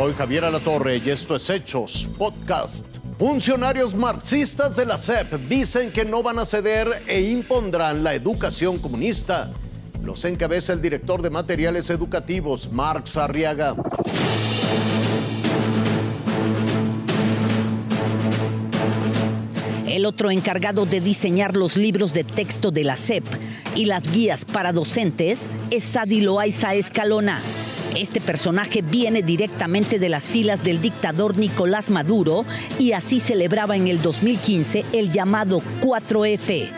Soy Javier Alatorre y esto es Hechos Podcast. Funcionarios marxistas de la SEP dicen que no van a ceder e impondrán la educación comunista. Los encabeza el director de materiales educativos, Marx Arriaga. El otro encargado de diseñar los libros de texto de la SEP y las guías para docentes es Sadi Loaiza Escalona. Este personaje viene directamente de las filas del dictador Nicolás Maduro y así celebraba en el 2015 el llamado 4F,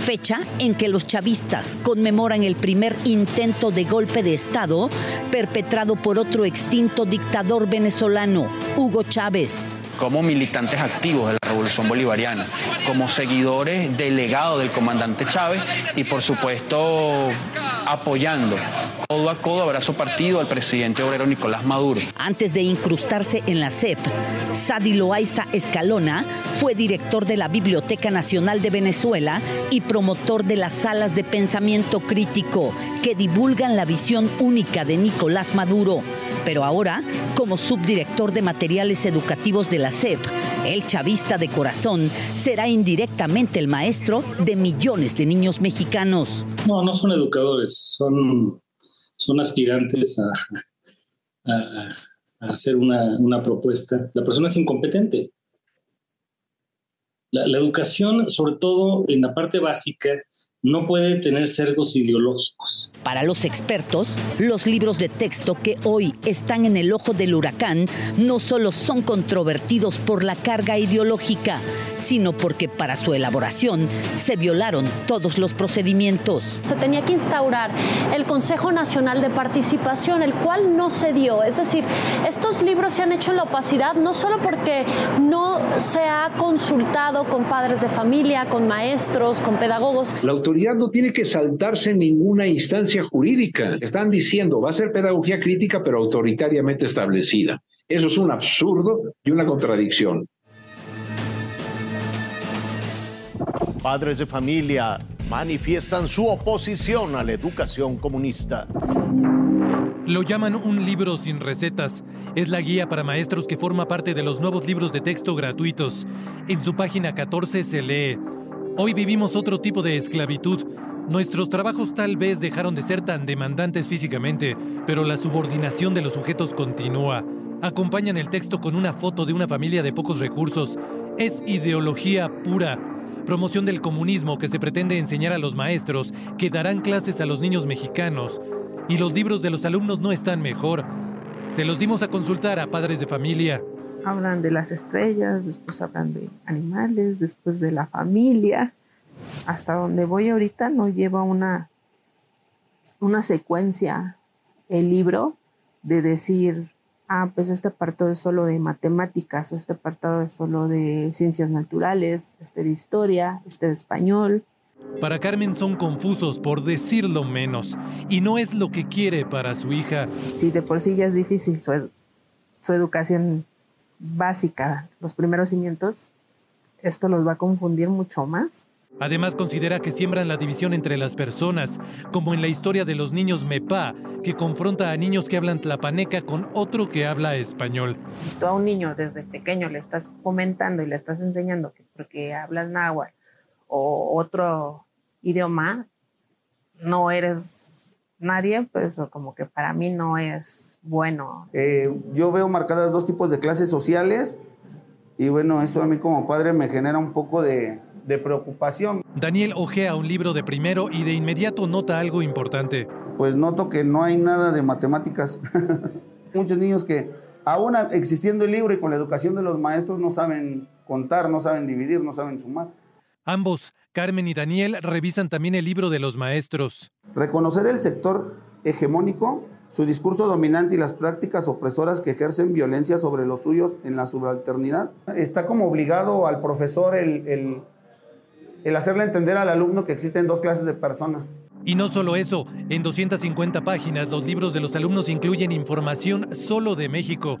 fecha en que los chavistas conmemoran el primer intento de golpe de Estado perpetrado por otro extinto dictador venezolano, Hugo Chávez. Como militantes activos Revolución Bolivariana, como seguidores delegados del comandante Chávez y por supuesto apoyando codo a codo, abrazo partido al presidente obrero Nicolás Maduro. Antes de incrustarse en la CEP, Sadi Loaiza Escalona fue director de la Biblioteca Nacional de Venezuela y promotor de las salas de pensamiento crítico que divulgan la visión única de Nicolás Maduro pero ahora como subdirector de materiales educativos de la SEP. El chavista de corazón será indirectamente el maestro de millones de niños mexicanos. No, no son educadores, son, son aspirantes a, hacer una, propuesta. La persona es incompetente. la educación, sobre todo en la parte básica, no puede tener cergos ideológicos. Para los expertos, los libros de texto que hoy están en el ojo del huracán no solo son controvertidos por la carga ideológica, sino porque para su elaboración se violaron todos los procedimientos. Se tenía que instaurar el Consejo Nacional de Participación, el cual no se dio. Es decir, estos libros se han hecho en la opacidad no solo porque no se ha consultado con padres de familia, con maestros, con pedagogos. La no tiene que saltarse ninguna instancia jurídica. Están diciendo, va a ser pedagogía crítica, pero autoritariamente establecida. Eso es un absurdo y una contradicción. Padres de familia manifiestan su oposición a la educación comunista. Lo llaman un libro sin recetas. Es la guía para maestros que forma parte de los nuevos libros de texto gratuitos. En su página 14 se lee, Hoy vivimos otro tipo de esclavitud. Nuestros trabajos tal vez dejaron de ser tan demandantes físicamente, pero la subordinación de los sujetos continúa. Acompañan el texto con una foto de una familia de pocos recursos. Es ideología pura. Promoción del comunismo que se pretende enseñar a los maestros que darán clases a los niños mexicanos. Y los libros de los alumnos no están mejor. Se los dimos a consultar a padres de familia hablan de las estrellas, después hablan de animales, después de la familia. Hasta donde voy ahorita no lleva una, una secuencia el libro de decir, ah, pues este apartado es solo de matemáticas o este apartado es solo de ciencias naturales, este de historia, este de español. Para Carmen son confusos, por decirlo menos, y no es lo que quiere para su hija. Sí, de por sí ya es difícil su, su educación básica, los primeros cimientos, esto los va a confundir mucho más. Además considera que siembran la división entre las personas, como en la historia de los niños MEPA, que confronta a niños que hablan tlapaneca con otro que habla español. Si tú a un niño desde pequeño le estás comentando y le estás enseñando que porque hablas náhuatl o otro idioma, no eres nadie, pues como que para mí no es bueno. Eh, yo veo marcadas dos tipos de clases sociales y bueno, eso a mí como padre me genera un poco de, de preocupación. Daniel ojea un libro de primero y de inmediato nota algo importante. Pues noto que no hay nada de matemáticas. Muchos niños que aún existiendo el libro y con la educación de los maestros no saben contar, no saben dividir, no saben sumar. Ambos, Carmen y Daniel, revisan también el libro de los maestros. Reconocer el sector hegemónico, su discurso dominante y las prácticas opresoras que ejercen violencia sobre los suyos en la subalternidad. Está como obligado al profesor el, el, hacerle entender al alumno que existen dos clases de personas. Y no solo eso, en 250 páginas los libros de los alumnos incluyen información solo de México.